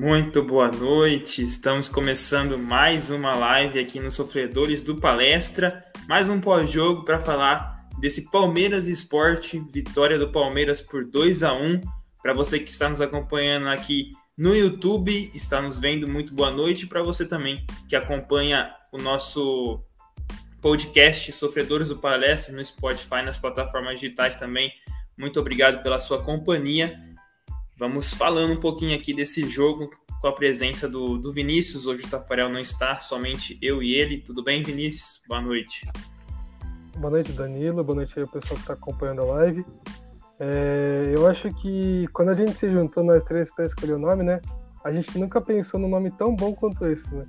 Muito boa noite. Estamos começando mais uma live aqui nos Sofredores do Palestra, mais um pós-jogo para falar desse Palmeiras Esporte, vitória do Palmeiras por 2 a 1. Para você que está nos acompanhando aqui no YouTube, está nos vendo, muito boa noite. Para você também que acompanha o nosso podcast Sofredores do Palestra no Spotify, nas plataformas digitais também. Muito obrigado pela sua companhia. Vamos falando um pouquinho aqui desse jogo com a presença do, do Vinícius. Hoje o Tafarel não está, somente eu e ele. Tudo bem, Vinícius? Boa noite. Boa noite, Danilo. Boa noite aí pessoal que está acompanhando a live. É, eu acho que quando a gente se juntou nós três para escolher o nome, né? A gente nunca pensou num nome tão bom quanto esse, né?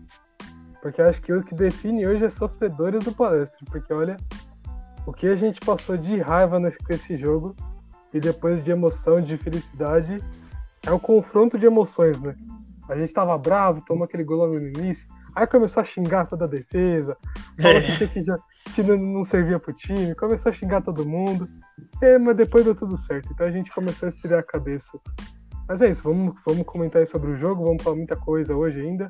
Porque acho que o que define hoje é sofredores do palestra. Porque olha, o que a gente passou de raiva nesse, com esse jogo e depois de emoção, de felicidade é o confronto de emoções, né? A gente tava bravo, tomou aquele gol no início, aí começou a xingar toda a defesa, falou é. que, que, já, que não, não, servia pro time, começou a xingar todo mundo, é, mas depois deu tudo certo, então a gente começou a estirar a cabeça. Mas é isso, vamos, vamos comentar sobre o jogo, vamos falar muita coisa hoje ainda.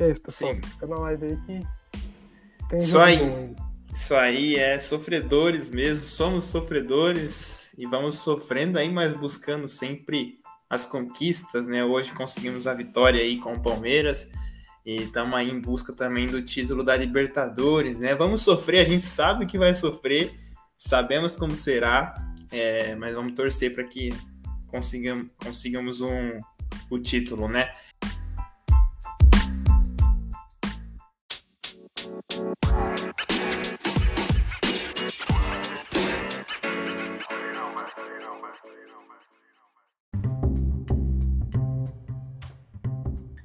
E é isso, pessoal. Sim. Fica na live aí que tem Só aí. Isso aí é sofredores mesmo, somos sofredores e vamos sofrendo aí, mas buscando sempre as conquistas, né? Hoje conseguimos a vitória aí com o Palmeiras e estamos aí em busca também do título da Libertadores, né? Vamos sofrer, a gente sabe que vai sofrer, sabemos como será, é, mas vamos torcer para que consigamos, consigamos um, o título, né?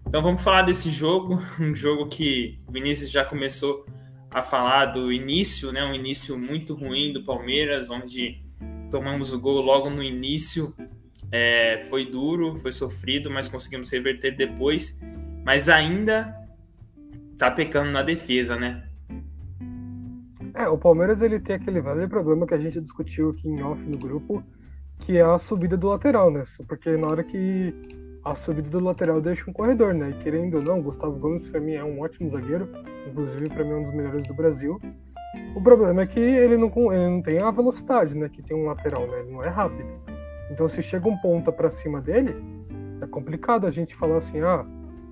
Então vamos falar desse jogo, um jogo que o Vinícius já começou a falar do início, né? Um início muito ruim do Palmeiras, onde tomamos o gol logo no início. É, foi duro, foi sofrido, mas conseguimos reverter depois. Mas ainda tá pecando na defesa, né? É, o Palmeiras ele tem aquele velho problema que a gente discutiu aqui em off no grupo, que é a subida do lateral, né? Porque na hora que a subida do lateral deixa um corredor, né? E querendo ou não, Gustavo Gomes para mim é um ótimo zagueiro, inclusive para mim é um dos melhores do Brasil. O problema é que ele não, ele não tem a velocidade, né? Que tem um lateral, né? Ele não é rápido. Então se chega um ponta para cima dele, é complicado a gente falar assim, ah,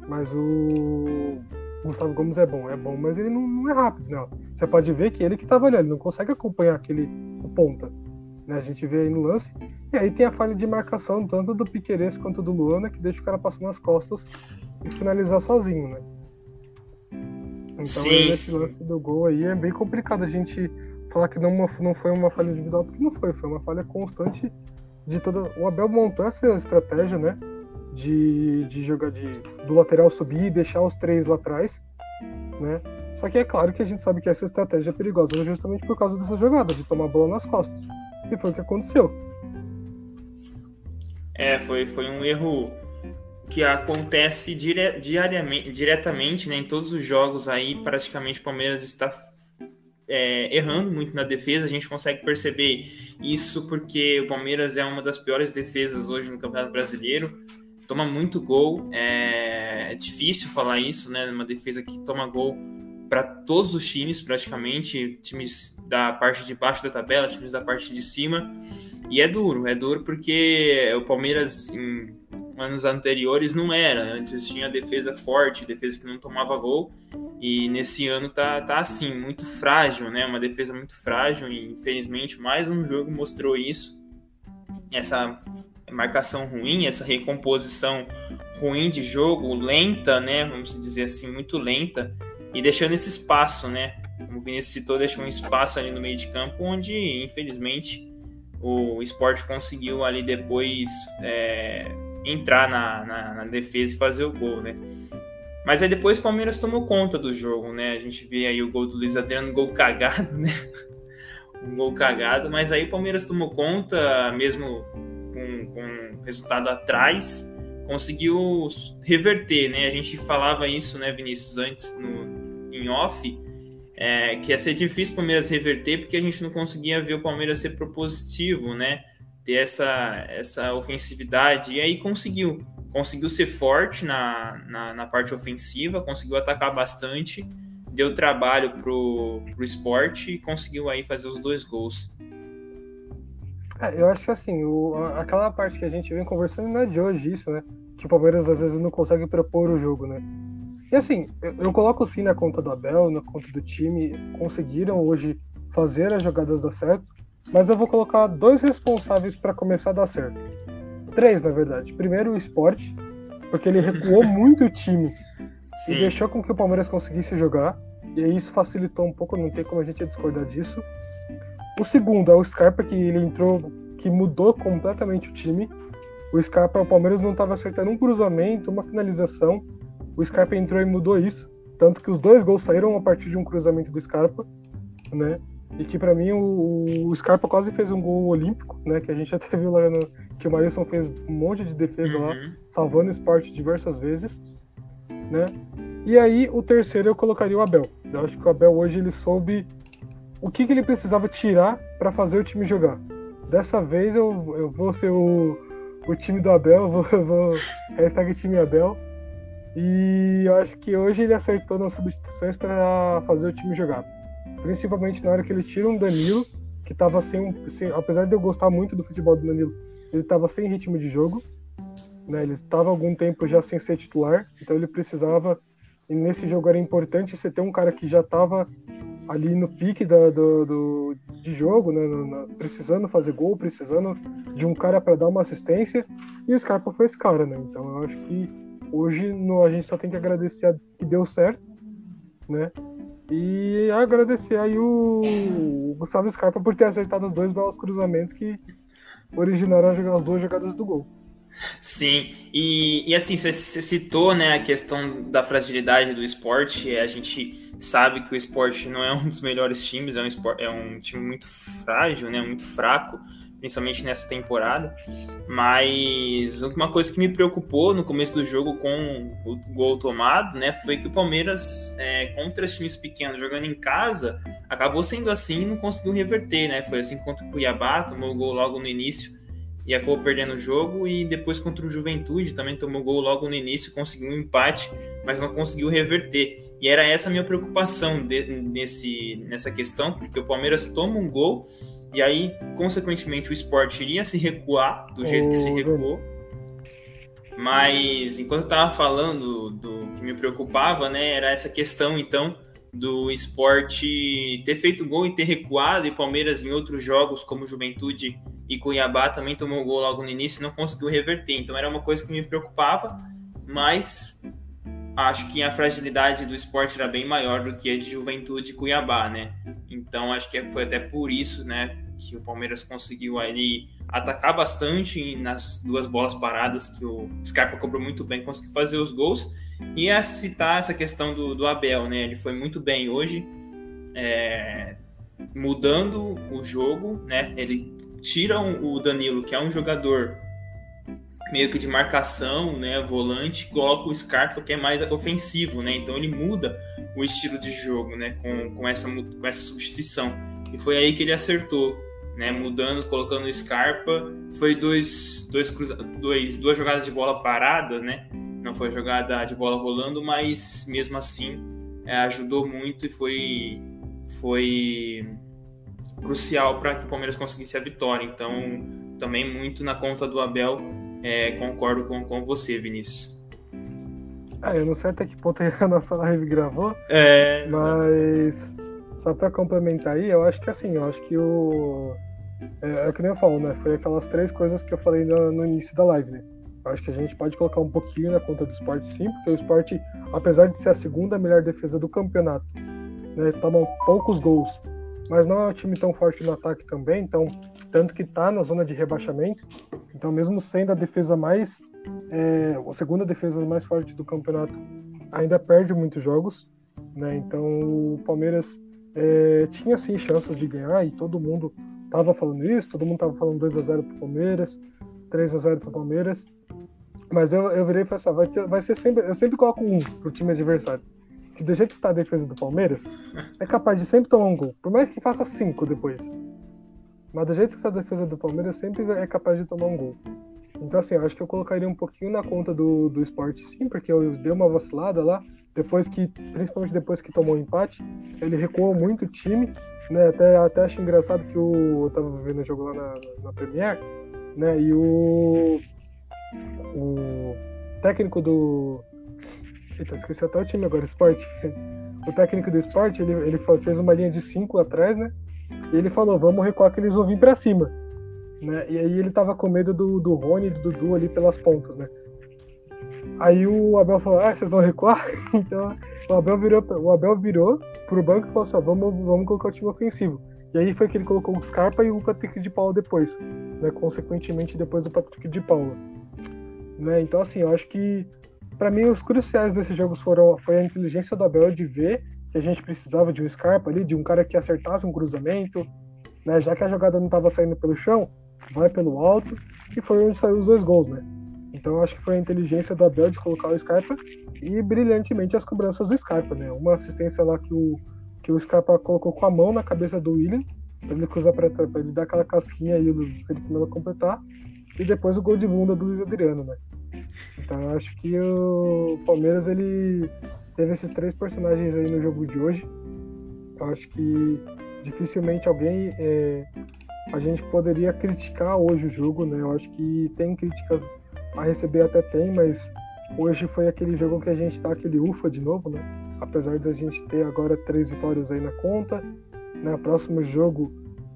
mas o Gustavo Gomes é bom, é bom, mas ele não, não é rápido, né? Você pode ver que ele que tava ali, ele não consegue acompanhar aquele ponta. Né? A gente vê aí no lance. E aí tem a falha de marcação tanto do Piqueires quanto do Luana, que deixa o cara passando nas costas e finalizar sozinho, né? Então sim, esse lance do gol aí é bem complicado a gente falar que não, não foi uma falha individual, porque não foi, foi uma falha constante de toda. O Abel montou essa estratégia, né? De, de jogar de, do lateral subir e deixar os três lá atrás, né? Só que é claro que a gente sabe que essa estratégia é perigosa justamente por causa dessa jogada, de tomar a bola nas costas. E foi o que aconteceu. É, foi, foi um erro que acontece dire, diariamente, diretamente né, em todos os jogos aí, praticamente o Palmeiras está é, errando muito na defesa, a gente consegue perceber isso porque o Palmeiras é uma das piores defesas hoje no Campeonato Brasileiro, toma muito gol, é, é difícil falar isso, né, uma defesa que toma gol para todos os times praticamente, times da parte de baixo da tabela, times da parte de cima. E é duro, é duro porque o Palmeiras em anos anteriores não era. Antes tinha defesa forte, defesa que não tomava gol. E nesse ano tá, tá assim, muito frágil, né? Uma defesa muito frágil. E infelizmente mais um jogo mostrou isso. Essa marcação ruim, essa recomposição ruim de jogo, lenta, né? Vamos dizer assim, muito lenta. E deixando esse espaço, né? como o Vinícius citou, deixou um espaço ali no meio de campo onde, infelizmente, o esporte conseguiu ali depois é, entrar na, na, na, defesa e fazer o gol, né? Mas aí depois o Palmeiras tomou conta do jogo, né? A gente vê aí o gol do Luiz Adriano, um gol cagado, né? um gol cagado, mas aí o Palmeiras tomou conta, mesmo com, com resultado atrás, conseguiu reverter, né? A gente falava isso, né, Vinícius, antes no, em off, é, que ia ser difícil o Palmeiras reverter porque a gente não conseguia ver o Palmeiras ser propositivo, né? Ter essa, essa ofensividade. E aí conseguiu. conseguiu ser forte na, na, na parte ofensiva, conseguiu atacar bastante, deu trabalho pro, pro esporte e conseguiu aí fazer os dois gols. É, eu acho que assim, o, aquela parte que a gente vem conversando não é de hoje isso, né? Que o Palmeiras às vezes não consegue propor o jogo, né? E assim, eu, eu coloco sim na conta do Abel, na conta do time, conseguiram hoje fazer as jogadas dar certo, mas eu vou colocar dois responsáveis para começar a dar certo. Três, na verdade. Primeiro, o esporte, porque ele recuou muito o time Sim. e deixou com que o Palmeiras conseguisse jogar, e aí isso facilitou um pouco, não tem como a gente discordar disso. O segundo é o Scarpa, que ele entrou, que mudou completamente o time. O Scarpa, o Palmeiras não estava acertando um cruzamento, uma finalização. O Scarpa entrou e mudou isso. Tanto que os dois gols saíram a partir de um cruzamento do Scarpa, né? E que para mim o, o, Scarpa quase fez um gol olímpico, né? Que a gente até viu lá no, que o Maílson fez um monte de defesa uhum. lá, salvando o esporte diversas vezes, né? E aí o terceiro eu colocaria o Abel. Eu acho que o Abel hoje ele soube o que, que ele precisava tirar para fazer o time jogar. Dessa vez eu, eu vou ser o, o time do Abel, eu vou, eu vou hashtag time Abel. E eu acho que hoje ele acertou nas substituições para fazer o time jogar. Principalmente na hora que ele tira um Danilo, que estava sem, sem, Apesar de eu gostar muito do futebol do Danilo, ele estava sem ritmo de jogo. Né? Ele estava algum tempo já sem ser titular, então ele precisava. E nesse jogo era importante você ter um cara que já estava ali no pique da, do, do, de jogo, né? Na, precisando fazer gol, precisando de um cara para dar uma assistência. E o Scarpa foi esse cara, né? Então eu acho que hoje no, a gente só tem que agradecer a, que deu certo, né? E agradecer aí o, o Gustavo Scarpa por ter acertado os dois belos cruzamentos que originaram as duas jogadas do gol. Sim, e, e assim, você citou né, a questão da fragilidade do esporte. A gente sabe que o esporte não é um dos melhores times, é um, esporte, é um time muito frágil, né, muito fraco principalmente nessa temporada. Mas uma coisa que me preocupou no começo do jogo com o gol tomado, né, foi que o Palmeiras, é, contra os times pequenos, jogando em casa, acabou sendo assim e não conseguiu reverter, né? Foi assim contra o Cuiabá, tomou o gol logo no início e acabou perdendo o jogo, e depois contra o Juventude também tomou gol logo no início, conseguiu um empate, mas não conseguiu reverter. E era essa a minha preocupação de, nesse, nessa questão, porque o Palmeiras toma um gol e aí, consequentemente, o esporte iria se recuar do jeito que se recuou. Mas enquanto eu estava falando do que me preocupava, né, era essa questão então do esporte ter feito gol e ter recuado, e Palmeiras em outros jogos, como Juventude e Cuiabá, também tomou gol logo no início e não conseguiu reverter. Então era uma coisa que me preocupava, mas acho que a fragilidade do esporte era bem maior do que a de Juventude e Cuiabá, né? Então acho que foi até por isso, né, que o Palmeiras conseguiu ali atacar bastante nas duas bolas paradas que o Scarpa cobrou muito bem, conseguiu fazer os gols. E a citar essa questão do, do Abel, né? Ele foi muito bem hoje, é, mudando o jogo, né? Ele tira o Danilo, que é um jogador meio que de marcação, né, volante, coloca o Scarpa que é mais ofensivo, né? Então ele muda o estilo de jogo, né, com, com essa com essa substituição. E foi aí que ele acertou, né, mudando, colocando o Scarpa. Foi dois, dois, cruza, dois duas jogadas de bola parada, né? Não foi jogada de bola rolando, mas mesmo assim é, ajudou muito e foi foi crucial para que o Palmeiras conseguisse a vitória. Então, também muito na conta do Abel é, concordo com, com você, Vinícius. Ah, eu não sei até que ponto a nossa live gravou, é, mas só para complementar aí, eu acho que assim, eu acho que o. É, é que nem eu falo, né? Foi aquelas três coisas que eu falei no, no início da live, né? Acho que a gente pode colocar um pouquinho na conta do esporte, sim, porque o esporte, apesar de ser a segunda melhor defesa do campeonato, né, toma poucos gols, mas não é um time tão forte no ataque também, então tanto que está na zona de rebaixamento. Então, mesmo sendo a defesa mais é, a segunda defesa mais forte do campeonato, ainda perde muitos jogos, né? Então, o Palmeiras é, tinha sim chances de ganhar e todo mundo tava falando isso, todo mundo tava falando 2 a 0 para o Palmeiras, 3 a 0 para o Palmeiras. Mas eu, eu virei e falei assim, vai, ter, vai ser sempre, eu sempre coloco um pro time adversário que do jeito que tá a defesa do Palmeiras, é capaz de sempre tomar um gol. Por mais que faça cinco depois. Mas do jeito que tá a defesa do Palmeiras, sempre é capaz de tomar um gol. Então, assim, eu acho que eu colocaria um pouquinho na conta do, do esporte, sim, porque eu dei uma vacilada lá, depois que, principalmente depois que tomou o empate, ele recuou muito o time, né? Até, até acho engraçado que o, eu tava vendo o jogo lá na, na Premier, né? E o, o técnico do. Eita, esqueci até o time agora, esporte. O técnico do esporte, ele, ele fez uma linha de 5 atrás, né? E ele falou, vamos recuar que eles vão vir pra cima. Né? E aí ele tava com medo do, do Rony e do Dudu ali pelas pontas, né? Aí o Abel falou, ah, vocês vão recuar? então o Abel virou, o Abel virou pro banco e falou assim, vamos, vamos colocar o time ofensivo. E aí foi que ele colocou o Scarpa e o Patrick de Paula depois, né? Consequentemente depois o Patrick de Paula. Né? Então assim, eu acho que para mim os cruciais desses jogos foram foi a inteligência do Abel de ver que a gente precisava de um Scarpa ali, de um cara que acertasse um cruzamento, né? Já que a jogada não estava saindo pelo chão, vai pelo alto, e foi onde saiu os dois gols, né? Então acho que foi a inteligência do Abel de colocar o Scarpa e brilhantemente as cobranças do Scarpa, né? Uma assistência lá que o, que o Scarpa colocou com a mão na cabeça do William, para ele cruzar para ele dar aquela casquinha aí do Felipe Melo completar, e depois o gol de bunda do Luiz Adriano, né? Então acho que o Palmeiras ele teve esses três personagens aí no jogo de hoje. Eu acho que dificilmente alguém é, a gente poderia criticar hoje o jogo, né? Eu acho que tem críticas a receber até tem, mas hoje foi aquele jogo que a gente tá aquele ufa de novo, né? Apesar da gente ter agora três vitórias aí na conta, né? Próximo jogo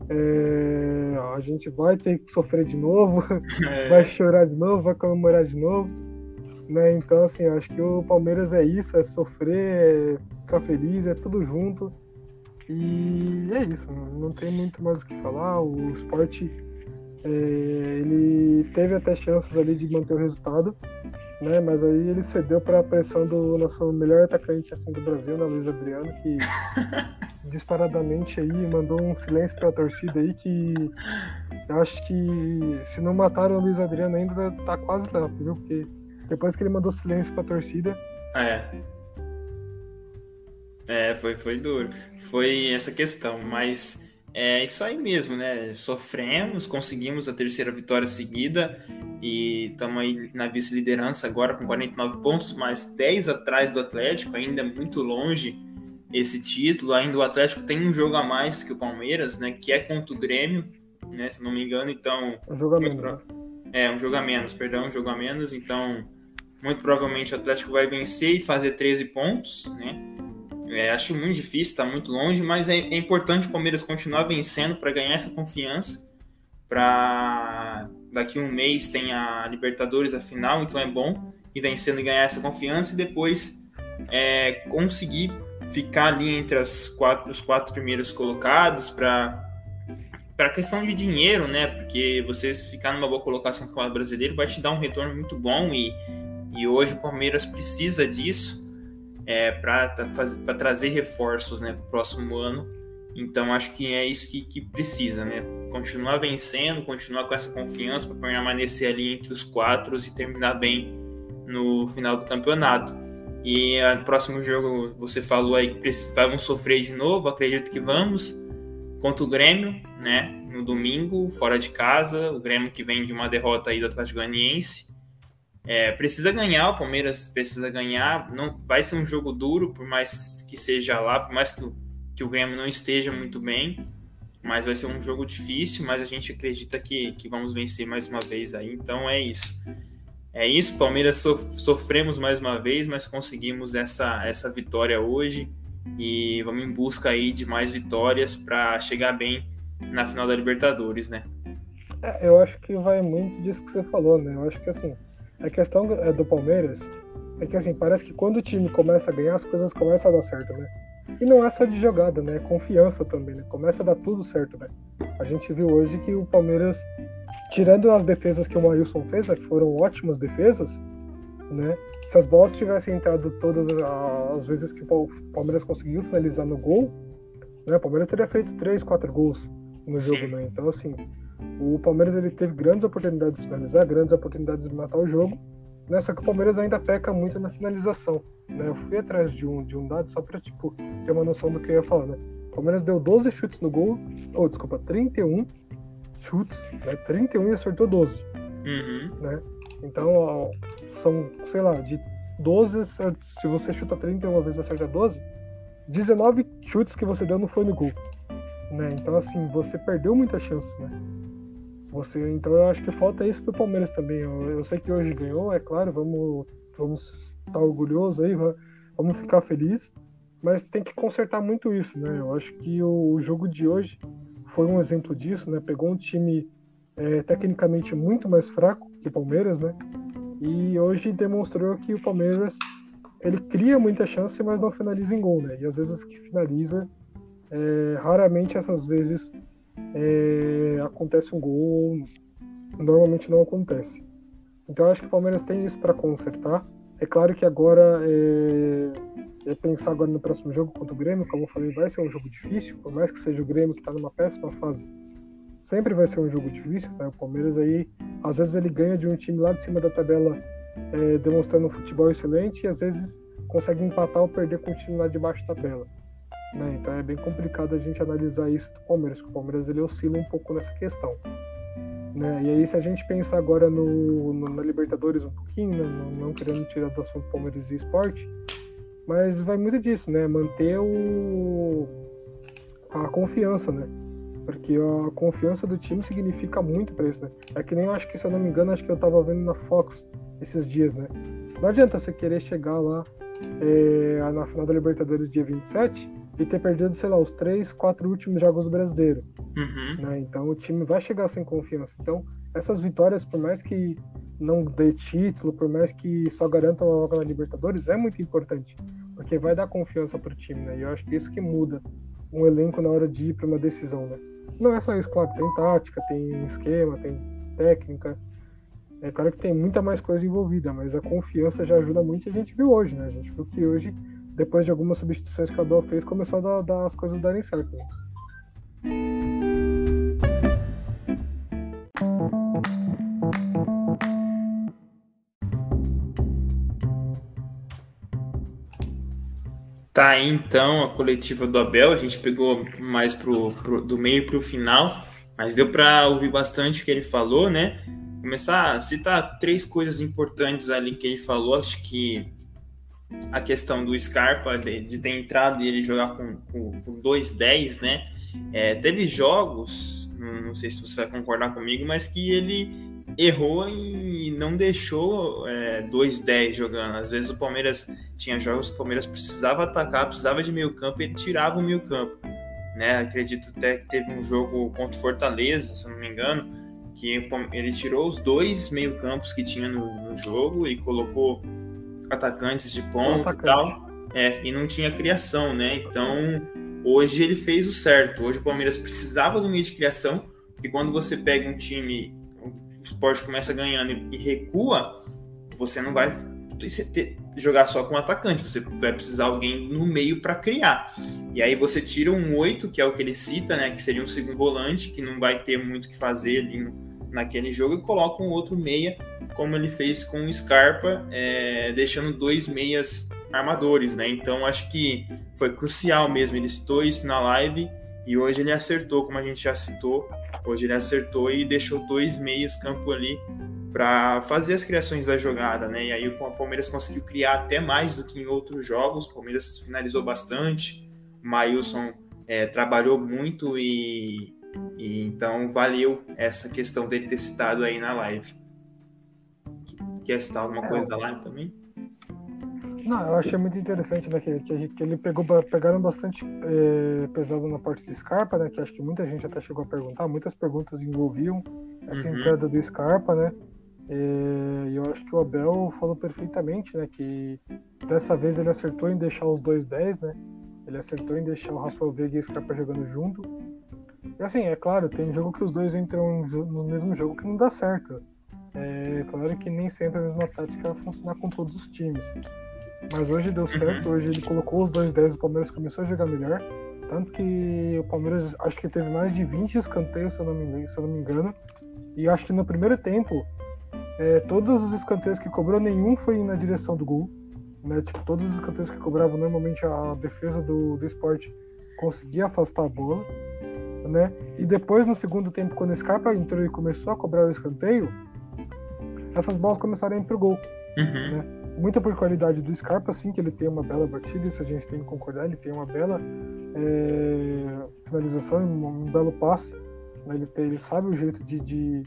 é... a gente vai ter que sofrer de novo, é. vai chorar de novo, vai comemorar de novo, né? Então assim, acho que o Palmeiras é isso, é sofrer, é ficar feliz, é tudo junto. E é isso, não tem muito mais o que falar. O esporte ele teve até chances ali de manter o resultado, né? Mas aí ele cedeu para a pressão do nosso melhor atacante assim do Brasil, né, Luiz Adriano, que disparadamente aí mandou um silêncio para a torcida aí que eu acho que se não mataram o Luiz Adriano ainda tá quase lá, viu? Porque depois que ele mandou silêncio para a torcida, é. É, foi, foi duro. Foi essa questão, mas é isso aí mesmo, né? Sofremos, conseguimos a terceira vitória seguida e estamos aí na vice-liderança agora com 49 pontos, mas 10 atrás do Atlético, ainda é muito longe esse título. Ainda o Atlético tem um jogo a mais que o Palmeiras, né? Que é contra o Grêmio, né? Se não me engano, então. Um jogo a menos. Pro... Né? É, um jogo a menos, perdão, um jogo a menos. Então, muito provavelmente o Atlético vai vencer e fazer 13 pontos, né? É, acho muito difícil, está muito longe, mas é, é, importante o Palmeiras continuar vencendo para ganhar essa confiança. Para daqui um mês tem a Libertadores a final, então é bom ir vencendo e ganhar essa confiança e depois é, conseguir ficar ali entre as quatro, os quatro primeiros colocados para para questão de dinheiro, né? Porque você ficar numa boa colocação com o brasileiro vai te dar um retorno muito bom e, e hoje o Palmeiras precisa disso é, para trazer reforços né, para o próximo ano. Então acho que é isso que, que, precisa, né? Continuar vencendo, continuar com essa confiança para permanecer ali entre os quatro e terminar bem no final do campeonato. E no próximo jogo você falou aí que vamos sofrer de novo, acredito que vamos, contra o Grêmio, né? No domingo, fora de casa, o Grêmio que vem de uma derrota aí do Atlético Goianiense. É, precisa ganhar, o Palmeiras precisa ganhar. Não vai ser um jogo duro, por mais que seja lá, por mais que o, que o Grêmio não esteja muito bem. Mas vai ser um jogo difícil, mas a gente acredita que, que vamos vencer mais uma vez aí. Então é isso. É isso, Palmeiras so, sofremos mais uma vez, mas conseguimos essa, essa vitória hoje. E vamos em busca aí de mais vitórias para chegar bem na final da Libertadores, né? É, eu acho que vai muito disso que você falou, né? Eu acho que assim, a questão é, do Palmeiras é que assim, parece que quando o time começa a ganhar, as coisas começam a dar certo, né? E não é só de jogada, né? É confiança também, né? Começa a dar tudo certo, né? A gente viu hoje que o Palmeiras, tirando as defesas que o Marilson fez, né, que foram ótimas defesas, né? Se as bolas tivessem entrado todas as vezes que o Palmeiras conseguiu finalizar no gol, né? O Palmeiras teria feito três, quatro gols no jogo, né? Então, assim, o Palmeiras ele teve grandes oportunidades de finalizar, grandes oportunidades de matar o jogo, né? Só que o Palmeiras ainda peca muito na finalização, né? Eu fui atrás de um, de um dado só para tipo ter uma noção do que eu ia falar, né? O Palmeiras deu 12 chutes no gol, ou desculpa, 31 chutes, né? 31 e acertou 12. Uhum. Né? Então, ó, são, sei lá, de 12, se você chuta 31 vezes acerta 12, 19 chutes que você deu não foi no gol. Né? Então, assim, você perdeu muita chance, né? Você, então, eu acho que falta isso pro Palmeiras também. Eu, eu sei que hoje ganhou, é claro, vamos, vamos estar orgulhosos aí, vamos ficar felizes, mas tem que consertar muito isso, né? Eu acho que o, o jogo de hoje foi um exemplo disso, né? Pegou um time é, tecnicamente muito mais fraco que o Palmeiras, né? E hoje demonstrou que o Palmeiras ele cria muita chance, mas não finaliza em gol, né? E às vezes que finaliza, é, raramente essas vezes é, acontece um gol, normalmente não acontece. Então eu acho que o Palmeiras tem isso para consertar. É claro que agora é, é, pensar agora no próximo jogo contra o Grêmio, como eu falei, vai ser um jogo difícil, por mais que seja o Grêmio que está numa péssima fase, sempre vai ser um jogo difícil. Né? O Palmeiras aí, às vezes ele ganha de um time lá de cima da tabela é, demonstrando um futebol excelente e às vezes consegue empatar ou perder com o time lá de baixo da tabela. Né? Então é bem complicado a gente analisar isso do Palmeiras, porque o Palmeiras ele oscila um pouco nessa questão. Né? E aí se a gente pensar agora no, no na Libertadores um pouquinho, né? não, não, querendo tirar do assunto Palmeiras e esporte, mas vai muito disso, né? Manter o, a confiança, né? Porque a confiança do time significa muito para isso, né? É que nem eu acho que, se eu não me engano, acho que eu tava vendo na Fox esses dias, né? Não adianta você querer chegar lá é, na final da Libertadores dia 27 e ter perdido, sei lá, os três, quatro últimos jogos brasileiros. Uhum. Né? Então o time vai chegar sem confiança. Então, essas vitórias, por mais que não dê título, por mais que só garanta uma vaga na Libertadores, é muito importante. Porque vai dar confiança pro time, né? E eu acho que isso que muda um elenco na hora de ir para uma decisão, né? Não é só isso, claro, tem tática, tem esquema, tem técnica. É claro que tem muita mais coisa envolvida, mas a confiança já ajuda muito a gente viu hoje, né? A gente viu que hoje, depois de algumas substituições que o Abel fez, começou a dar, dar as coisas darem certo. Né? Tá então a coletiva do Abel, a gente pegou mais pro, pro do meio para o final, mas deu para ouvir bastante o que ele falou, né? Começar a citar três coisas importantes ali que ele falou, acho que a questão do Scarpa, de, de ter entrado e ele jogar com, com, com 2-10, né? É, teve jogos, não sei se você vai concordar comigo, mas que ele errou e não deixou é, 2-10 jogando. Às vezes o Palmeiras tinha jogos que o Palmeiras precisava atacar, precisava de meio campo e ele tirava o meio campo. Né? Acredito até que teve um jogo contra o Fortaleza, se não me engano, que ele tirou os dois meio campos que tinha no, no jogo e colocou atacantes de ponta atacante. e tal. É, e não tinha criação, né? Então, hoje ele fez o certo. Hoje o Palmeiras precisava do meio de criação, porque quando você pega um time o esporte começa ganhando e, recua, você não vai ter, jogar só com atacante, você vai precisar de alguém no meio para criar. E aí você tira um 8, que é o que ele cita, né, que seria um segundo volante, que não vai ter muito o que fazer ali no, naquele jogo, e coloca um outro meia, como ele fez com o Scarpa, é, deixando dois meias armadores, né? Então acho que foi crucial mesmo. Ele citou isso na live e hoje ele acertou, como a gente já citou, Hoje ele acertou e deixou dois meios campo ali para fazer as criações da jogada, né? E aí o Palmeiras conseguiu criar até mais do que em outros jogos. O Palmeiras finalizou bastante. O é, trabalhou muito e, e, então valeu essa questão dele ter citado aí na live. Quer citar alguma é, coisa da live também? Não, eu achei muito interessante, né, que, que, que ele pegou, pegaram bastante é, pesado na parte do Scarpa, né, que acho que muita gente até chegou a perguntar, muitas perguntas envolviam essa uhum. entrada do Scarpa, né, e eu acho que o Abel falou perfeitamente, né, que dessa vez ele acertou em deixar os dois 10, né, ele acertou em deixar o Rafael Veiga e o Scarpa jogando junto, e assim, é claro, tem jogo que os dois entram no mesmo jogo que não dá certo, é claro que nem sempre a mesma tática vai funcionar com todos os times. Mas hoje deu certo, uhum. hoje ele colocou os dois 10 o Palmeiras começou a jogar melhor. Tanto que o Palmeiras acho que teve mais de 20 escanteios, se eu não me engano. Se eu não me engano. E acho que no primeiro tempo, é, todos os escanteios que cobrou, nenhum foi na direção do gol. Né? Tipo, todos os escanteios que cobravam, normalmente a defesa do, do esporte conseguia afastar a bola. Né? E depois, no segundo tempo, quando o Scarpa entrou e começou a cobrar o escanteio, essas bolas começaram a ir pro gol. Uhum. Né? Muito por qualidade do Scarpa, sim, que ele tem uma bela batida, isso a gente tem que concordar, ele tem uma bela é, finalização, um, um, belo passe. Né? Ele, tem, ele sabe o jeito de, de,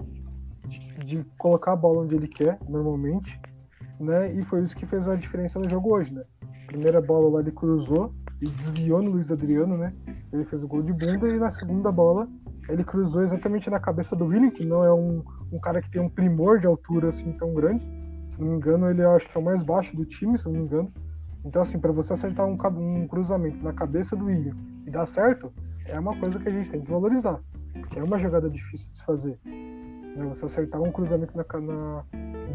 de, de, colocar a bola onde ele quer, normalmente. Né? E foi isso que fez a diferença no jogo hoje. Né? Primeira bola lá ele cruzou e desviou no Luiz Adriano, né? Ele fez o gol de bunda e na segunda bola ele cruzou exatamente na cabeça do William, que não é um, um cara que tem um primor de altura assim tão grande. Se não me engano, ele acho que é o mais baixo do time, se não me engano. Então, assim, para você acertar um, um, cruzamento na cabeça do William e dar certo, é uma coisa que a gente tem que valorizar. É uma jogada difícil de se fazer. Né? Você acertar um cruzamento na, na,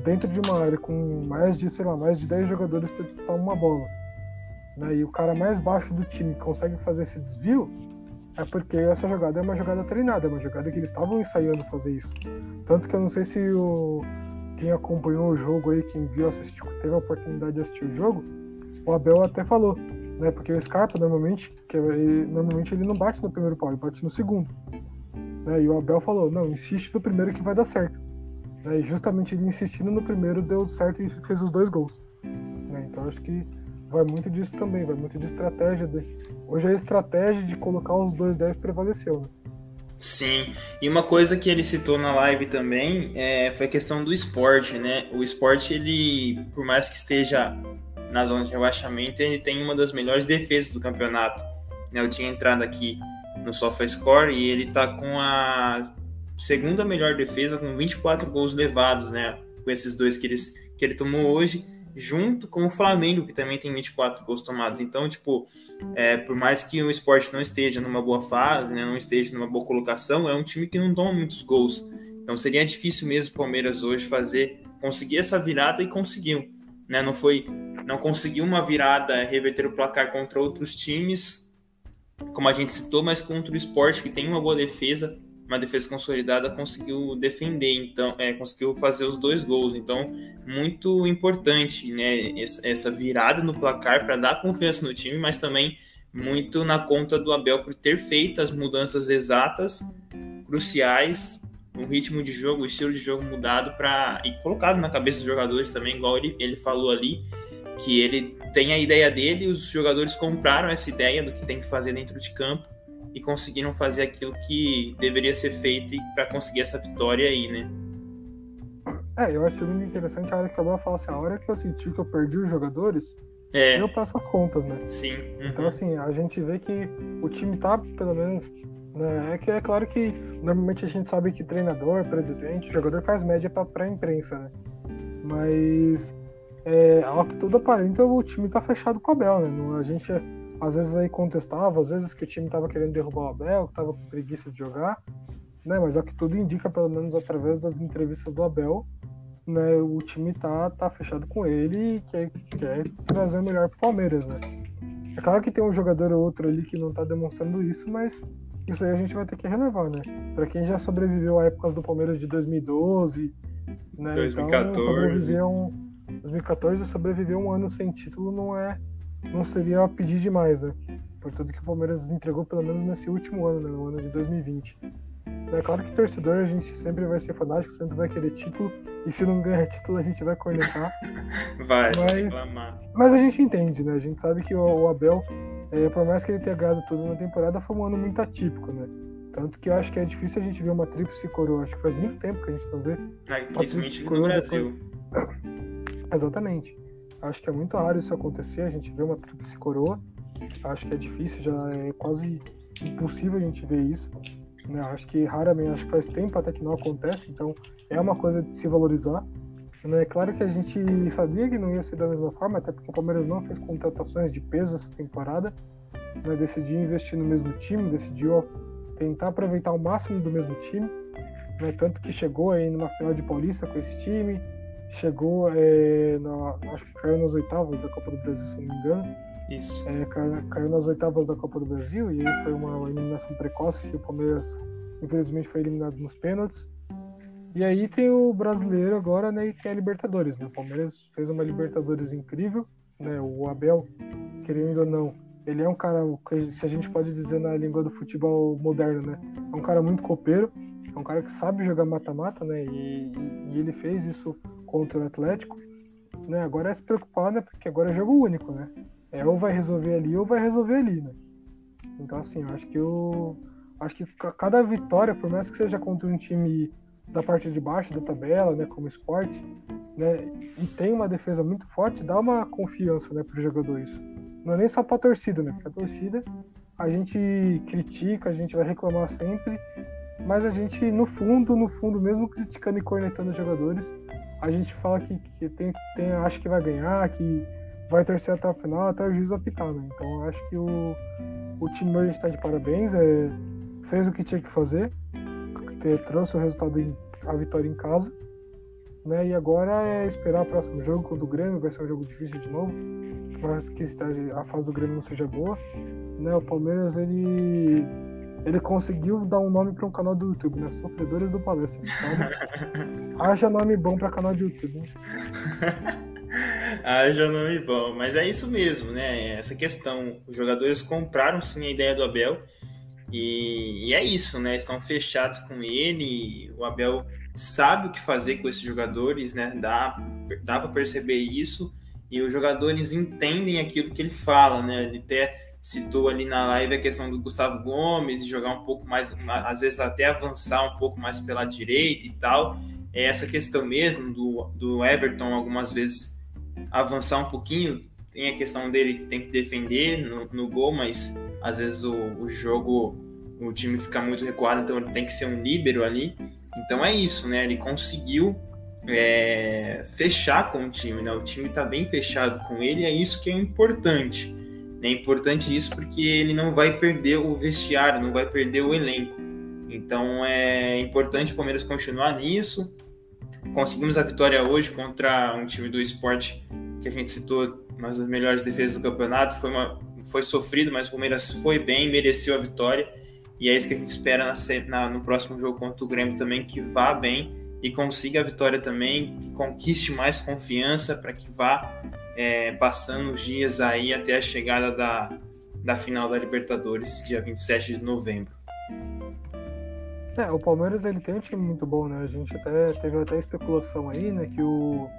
dentro de uma área com mais de, sei lá, mais de 10 jogadores para disputar uma bola. Né? E o cara mais baixo do time consegue fazer esse desvio, é porque essa jogada é uma jogada treinada, é uma jogada que eles estavam ensaiando fazer isso. Tanto que eu não sei se o, quem acompanhou o jogo aí, quem viu, assistiu, teve a oportunidade de assistir o jogo, o Abel até falou, né? Porque o Scarpa normalmente, que é, ele, normalmente ele não bate no primeiro pau, ele bate no segundo. Né? E o Abel falou, não, insiste no primeiro que vai dar certo. Né? E justamente ele insistindo no primeiro deu certo e fez os dois gols. Né? Então acho que vai muito disso também, vai muito de estratégia. De... Hoje a estratégia de colocar os dois 10 prevaleceu, né? Sim, e uma coisa que ele citou na live também é, foi a questão do esporte, né? O esporte, ele, por mais que esteja na zona de rebaixamento, ele tem uma das melhores defesas do campeonato. Né? Eu tinha entrado aqui no SofaScore e ele tá com a segunda melhor defesa, com 24 gols levados, né? Com esses dois que, eles, que ele tomou hoje junto com o Flamengo, que também tem 24 gols tomados. Então, tipo, é, por mais que o esporte não esteja numa boa fase, né, não esteja numa boa colocação, é um time que não toma muitos gols. Então seria difícil mesmo o Palmeiras hoje fazer, conseguir essa virada e conseguiu. Né? Não foi, não conseguiu uma virada, reverter o placar contra outros times, como a gente citou, mas contra o esporte, que tem uma boa defesa, uma defesa consolidada conseguiu defender, então é, conseguiu fazer os dois gols. Então, muito importante, né? Essa virada no placar para dar confiança no time, mas também muito na conta do Abel por ter feito as mudanças exatas, cruciais, o ritmo de jogo, o estilo de jogo mudado para e colocado na cabeça dos jogadores também, igual ele, ele falou ali, que ele tem a ideia dele, os jogadores compraram essa ideia do que tem que fazer dentro de campo e conseguiram fazer aquilo que deveria ser feito para conseguir essa vitória aí, né? É, eu acho muito interessante a hora que a bola fala assim, a hora que eu senti que eu perdi os jogadores, é. eu passo as contas, né? Sim. Uhum. Então, assim, a gente vê que o time tá, pelo menos, né? É que é claro que normalmente a gente sabe que treinador, presidente, jogador faz média pra, pra imprensa, né? Mas, é, ao que tudo aparenta, o time tá fechado com a Bel, né? A gente às vezes aí contestava, às vezes que o time tava querendo derrubar o Abel, que tava com preguiça de jogar, né? Mas é o que tudo indica, pelo menos através das entrevistas do Abel, né? O time tá, tá fechado com ele e quer, quer trazer o melhor pro Palmeiras, né? É claro que tem um jogador ou outro ali que não tá demonstrando isso, mas isso aí a gente vai ter que relevar, né? Pra quem já sobreviveu a épocas do Palmeiras de 2012, né? 2014. Então, sobreviver um, 2014 sobreviver um ano sem título não é não seria pedir demais, né? Por tudo que o Palmeiras entregou, pelo menos nesse último ano, né? no ano de 2020. É claro que torcedor a gente sempre vai ser fanático, sempre vai querer título, e se não ganhar título a gente vai cornetar. vai, mas, mas a gente entende, né? A gente sabe que o, o Abel, é, por mais que ele tenha ganhado tudo na temporada, foi um ano muito atípico, né? Tanto que eu acho que é difícil a gente ver uma tríplice coroa. Acho que faz muito tempo que a gente não vê. Ah, principalmente no Brasil. Depois... Exatamente. Acho que é muito raro isso acontecer, a gente vê uma tríplice coroa. Acho que é difícil, já é quase impossível a gente ver isso. Né? Acho que raramente, acho que faz tempo até que não acontece, então é uma coisa de se valorizar. Né? É claro que a gente sabia que não ia ser da mesma forma, até porque o Palmeiras não fez contratações de peso essa temporada. Né? Decidiu investir no mesmo time, decidiu tentar aproveitar o máximo do mesmo time. Né? Tanto que chegou aí numa final de Paulista com esse time, chegou, é, na, acho que caiu nas oitavas da Copa do Brasil, se não me engano. Isso. É, caiu, caiu, nas oitavas da Copa do Brasil e aí foi uma eliminação precoce que o Palmeiras, infelizmente, foi eliminado nos pênaltis. E aí tem o brasileiro agora, né, e tem a Libertadores, né? O Palmeiras fez uma Libertadores incrível, né? O Abel, querendo ou não, ele é um cara, se a gente pode dizer na língua do futebol moderno, né? É um cara muito copeiro, é um cara que sabe jogar mata-mata, né? E, e ele fez isso contra o Atlético, né? Agora é se preocupar, né? Porque agora é jogo único, né? É ou vai resolver ali ou vai resolver ali, né? Então assim, eu acho que eu acho que cada vitória, por mais que seja contra um time da parte de baixo da tabela, né, como esporte, né, e tem uma defesa muito forte, dá uma confiança, né, para os jogadores. Não é nem só para a torcida, né? Porque a torcida a gente critica, a gente vai reclamar sempre, mas a gente, no fundo, no fundo, mesmo criticando e cornetando os jogadores, a gente fala que, que tem, tem, que vai ganhar, que vai torcer até o final, até o juiz apitar, né? Então acho que o, o time hoje está de parabéns, é, fez o que tinha que fazer, trouxe o resultado, em, a vitória em casa, né? E agora é esperar o próximo jogo contra o Grêmio, vai ser um jogo difícil de novo, mas que a fase do Grêmio não seja boa, né? O Palmeiras ele ele conseguiu dar um nome para um canal do YouTube, né? Sofredores do Palestra. Então, haja nome bom para canal do YouTube. Né? haja nome bom, mas é isso mesmo, né? Essa questão, os jogadores compraram sim a ideia do Abel e, e é isso, né? Estão fechados com ele. O Abel sabe o que fazer com esses jogadores, né? Dá, dá para perceber isso e os jogadores entendem aquilo que ele fala, né? Ele até citou ali na live a questão do Gustavo Gomes, jogar um pouco mais, às vezes até avançar um pouco mais pela direita e tal. É essa questão mesmo do, do Everton, algumas vezes avançar um pouquinho. Tem a questão dele que tem que defender no, no gol, mas às vezes o, o jogo, o time fica muito recuado, então ele tem que ser um líbero ali. Então é isso, né? Ele conseguiu é, fechar com o time, né? O time está bem fechado com ele, é isso que é importante. É importante isso porque ele não vai perder o vestiário, não vai perder o elenco. Então é importante o Palmeiras continuar nisso. Conseguimos a vitória hoje contra um time do esporte que a gente citou, uma das melhores defesas do campeonato. Foi, uma, foi sofrido, mas o Palmeiras foi bem, mereceu a vitória. E é isso que a gente espera na, na, no próximo jogo contra o Grêmio também, que vá bem e consiga a vitória também, que conquiste mais confiança para que vá é, passando os dias aí até a chegada da, da final da Libertadores, dia 27 de novembro. É, o Palmeiras ele tem um time muito bom, né? A gente até teve até especulação aí, né? Que o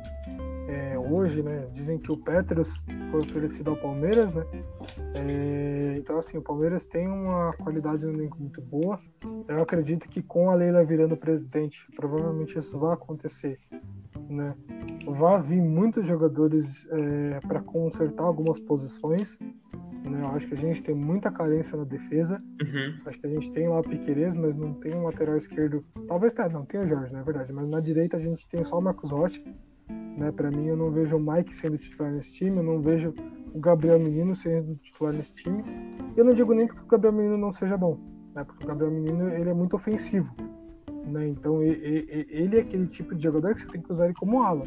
é, hoje, né? Dizem que o Petros foi oferecido ao Palmeiras, né? É, então assim, o Palmeiras tem uma qualidade no elenco muito boa. Eu acredito que com a Leila virando presidente, provavelmente isso vai acontecer né? Vai vir muitos jogadores é, para consertar algumas posições. Né? Eu acho que a gente tem muita carência na defesa. Uhum. Acho que a gente tem lá o Piqueires, mas não tem um lateral esquerdo. Talvez tenha, não, tem o Jorge, na é verdade. Mas na direita a gente tem só o Marcos Rocha. Né? Para mim, eu não vejo o Mike sendo titular nesse time, eu não vejo o Gabriel Menino sendo titular nesse time. E eu não digo nem que o Gabriel Menino não seja bom, né? porque o Gabriel Menino ele é muito ofensivo. Né? Então ele é aquele tipo de jogador que você tem que usar ele como ala.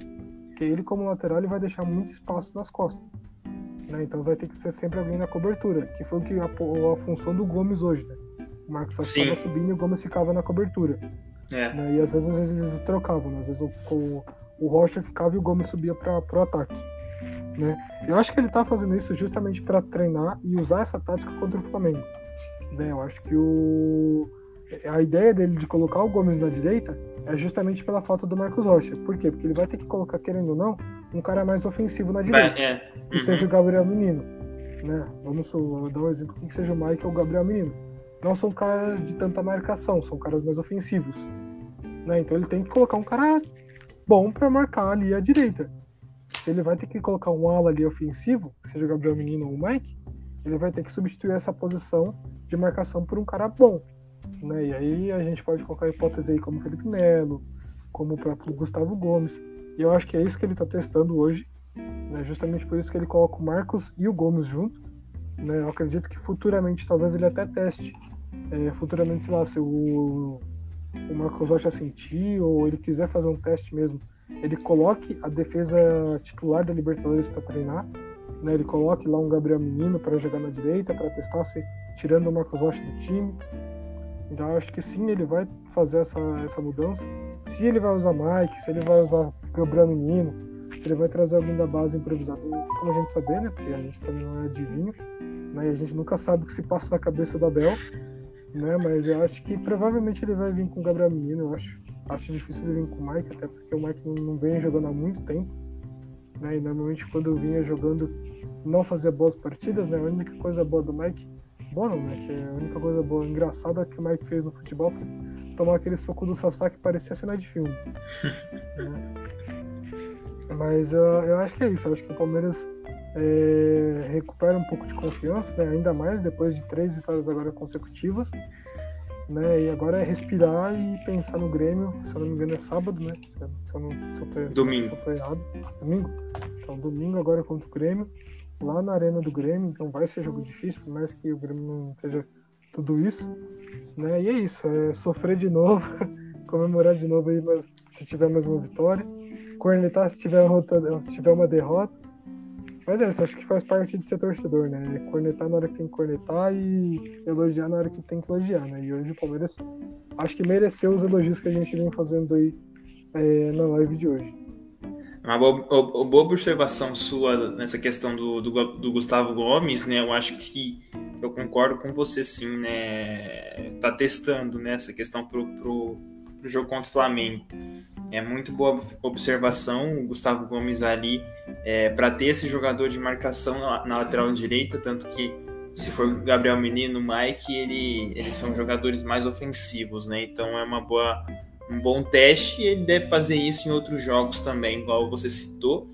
Porque ele, como lateral, ele vai deixar muito espaço nas costas. Né? Então vai ter que ser sempre alguém na cobertura, que foi o que a, a função do Gomes hoje. Né? O Marcos só estava subindo e o Gomes ficava na cobertura. É. Né? E às vezes, às vezes eles trocavam, né? às vezes o, o, o Rocha ficava e o Gomes subia para o ataque. Né? Eu acho que ele está fazendo isso justamente para treinar e usar essa tática contra o Flamengo. Né? Eu acho que o a ideia dele de colocar o Gomes na direita é justamente pela falta do Marcos Rocha. Por quê? Porque ele vai ter que colocar, querendo ou não, um cara mais ofensivo na direita. É. Uhum. Que seja o Gabriel Menino. Né? Vamos dar um exemplo que seja o Mike ou o Gabriel Menino. Não são caras de tanta marcação, são caras mais ofensivos. Né? Então ele tem que colocar um cara bom para marcar ali a direita. Se ele vai ter que colocar um ala ali ofensivo, seja o Gabriel Menino ou o Mike, ele vai ter que substituir essa posição de marcação por um cara bom. Né? E aí a gente pode colocar hipótese aí como Felipe Melo, como o próprio Gustavo Gomes. E eu acho que é isso que ele está testando hoje. Né? Justamente por isso que ele coloca o Marcos e o Gomes junto. Né? Eu acredito que futuramente talvez ele até teste. É, futuramente, sei lá, se o, o Marcos Rocha sentir ou ele quiser fazer um teste mesmo, ele coloque a defesa titular da Libertadores para treinar. Né? Ele coloque lá um Gabriel Menino para jogar na direita, para testar se tirando o Marcos Rocha do time. Então acho que sim, ele vai fazer essa, essa mudança. Se ele vai usar Mike, se ele vai usar Gabriel Menino, se ele vai trazer alguém da base improvisado, como a gente saber, né? Porque a gente também não é adivinho, né? E a gente nunca sabe o que se passa na cabeça da Bel, né? Mas eu acho que provavelmente ele vai vir com o Gabriel Menino, eu acho. Acho difícil ele vir com o Mike, até porque o Mike não vem jogando há muito tempo. Né? E normalmente quando vinha jogando não fazia boas partidas, né? A única coisa boa do Mike, boa não, né? Que a única coisa boa, engraçada que o Mike fez no futebol foi tomar aquele soco do Sassá que parecia cena de filme. né? Mas eu, eu acho que é isso, eu acho que o Palmeiras é, recupera um pouco de confiança, né? ainda mais depois de três vitórias agora consecutivas. Né? E agora é respirar e pensar no Grêmio, se eu não me engano é sábado, né? Se eu, não, se eu tô, domingo. Se eu tô errado. Domingo? Então domingo agora contra o Grêmio, lá na arena do Grêmio, então vai ser jogo difícil, por mais que o Grêmio não esteja tudo isso. Né? E é isso, é sofrer de novo, comemorar de novo aí, mas se tiver mais uma vitória, cornetar se tiver, uma, se tiver uma derrota mas é isso, acho que faz parte de ser torcedor, né? É cornetar na hora que tem que cornetar e elogiar na hora que tem que elogiar, né? E hoje o Palmeiras acho que mereceu os elogios que a gente vem fazendo aí é, na live de hoje. Uma boa, boa, observação sua nessa questão do, do, do, Gustavo Gomes, né? Eu acho que eu concordo com você sim, né? Tá testando né, essa questão pro, pro, pro jogo contra o Flamengo. É muito boa observação o Gustavo Gomes ali é, para ter esse jogador de marcação na, lateral direita, tanto que se for Gabriel Menino, Mike, ele, eles são jogadores mais ofensivos, né? Então é uma boa, um bom teste e ele deve fazer isso em outros jogos também, igual você citou.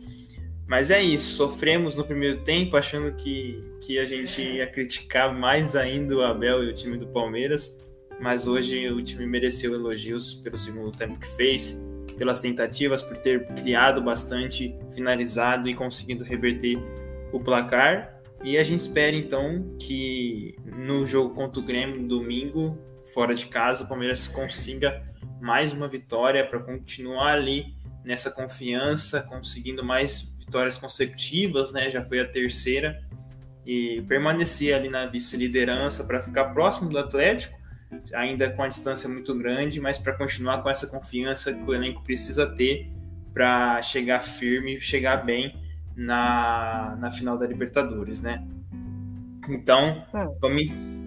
Mas é isso, sofremos no primeiro tempo, achando que, que a gente ia criticar mais ainda o Abel e o time do Palmeiras, mas hoje o time mereceu elogios pelo segundo tempo que fez pelas tentativas, por ter criado bastante, finalizado e conseguido reverter o placar. E a gente espera então que no jogo contra o Grêmio, domingo, fora de casa, o Palmeiras consiga mais uma vitória para continuar ali nessa confiança, conseguindo mais vitórias consecutivas, né? Já foi a terceira e permanecer ali na vice-liderança para ficar próximo do Atlético ainda com a distância muito grande, mas para continuar com essa confiança que o elenco precisa ter para chegar firme, chegar bem na, na final da Libertadores, né? Então, é.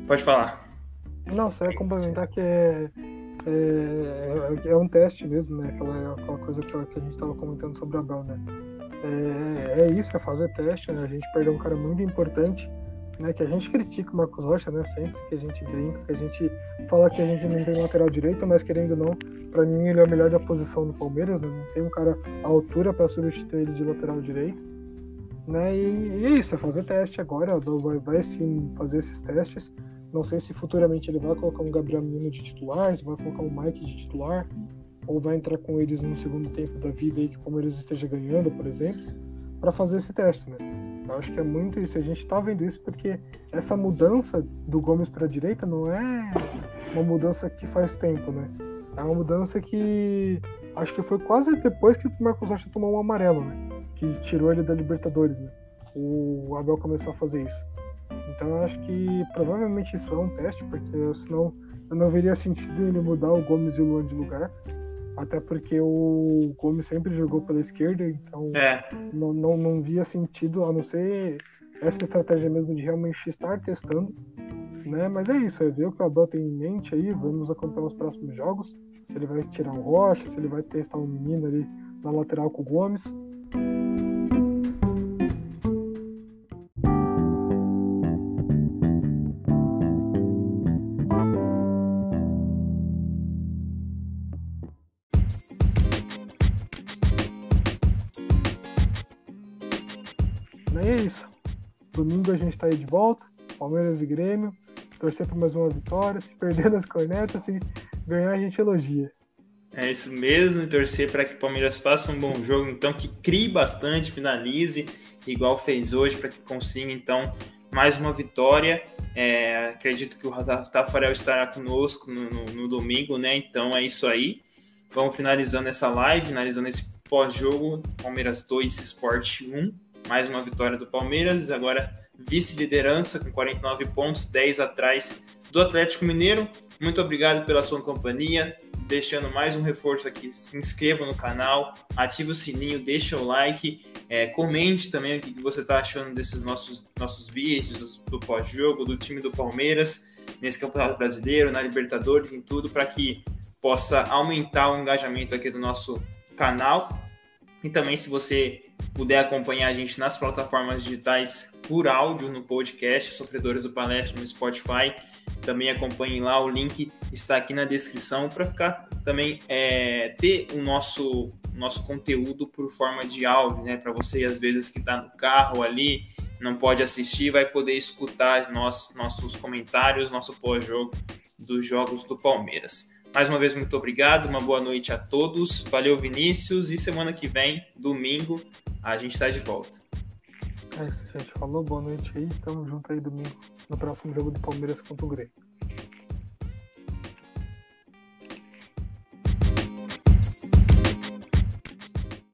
pode falar. Não, só ia complementar que é, é, é, um teste mesmo, né? Aquela, aquela coisa que a gente estava comentando sobre o Abel, né? É, é isso, é fazer teste, né? A gente perdeu um cara muito importante né, que a gente critica o Marcos Rocha, né, sempre que a gente brinca, que a gente fala que a gente não tem lateral direito, mas querendo ou não, para mim ele é o melhor da posição do Palmeiras, né, não tem um cara à altura para substituir ele de lateral direito, né, e, e é isso, é fazer teste agora, vai, vai sim fazer esses testes, não sei se futuramente ele vai colocar um Gabriel Menino de titular, se vai colocar um Mike de titular, ou vai entrar com eles no segundo tempo da vida aí o Palmeiras esteja ganhando, por exemplo, para fazer esse teste, né. Eu acho que é muito isso. A gente está vendo isso porque essa mudança do Gomes para a direita não é uma mudança que faz tempo, né? É uma mudança que acho que foi quase depois que o Marcos Rocha tomou um amarelo, né? Que tirou ele da Libertadores, né? O Abel começou a fazer isso. Então eu acho que provavelmente isso é um teste, porque senão eu não veria sentido ele mudar o Gomes e o Luan de lugar. Até porque o Gomes sempre jogou pela esquerda, então é. não, não, não via sentido, a não ser essa estratégia mesmo de realmente estar testando. Né? Mas é isso, é ver o que o Abel tem em mente aí, vamos acompanhar os próximos jogos, se ele vai tirar o Rocha, se ele vai testar um menino ali na lateral com o Gomes. Aí de volta, Palmeiras e Grêmio. Torcer por mais uma vitória. Se perder nas cornetas, se ganhar, a gente elogia. É isso mesmo, e torcer para que o Palmeiras faça um bom jogo, então, que crie bastante, finalize, igual fez hoje, para que consiga, então, mais uma vitória. É, acredito que o Tafarel estará conosco no, no, no, domingo, né? Então é isso aí. Vamos finalizando essa live, finalizando esse pós-jogo, Palmeiras 2, Sport 1 mais uma vitória do Palmeiras, agora vice-liderança com 49 pontos, 10 atrás do Atlético Mineiro. Muito obrigado pela sua companhia. Deixando mais um reforço aqui, se inscreva no canal, ative o sininho, deixa o like, é, comente também o que você está achando desses nossos, nossos vídeos, do pós-jogo, do time do Palmeiras, nesse Campeonato Brasileiro, na Libertadores, em tudo, para que possa aumentar o engajamento aqui do nosso canal. E também, se você puder acompanhar a gente nas plataformas digitais por áudio no podcast Sofredores do Palestra no Spotify, também acompanhe lá, o link está aqui na descrição para ficar também é, ter o nosso nosso conteúdo por forma de áudio, né? Para você às vezes que está no carro ali não pode assistir, vai poder escutar nossos nossos comentários, nosso pós-jogo dos jogos do Palmeiras. Mais uma vez, muito obrigado, uma boa noite a todos. Valeu, Vinícius, e semana que vem, domingo, a gente está de volta. É isso, gente. Falou, boa noite aí. Tamo junto aí domingo no próximo jogo do Palmeiras contra o Grêmio.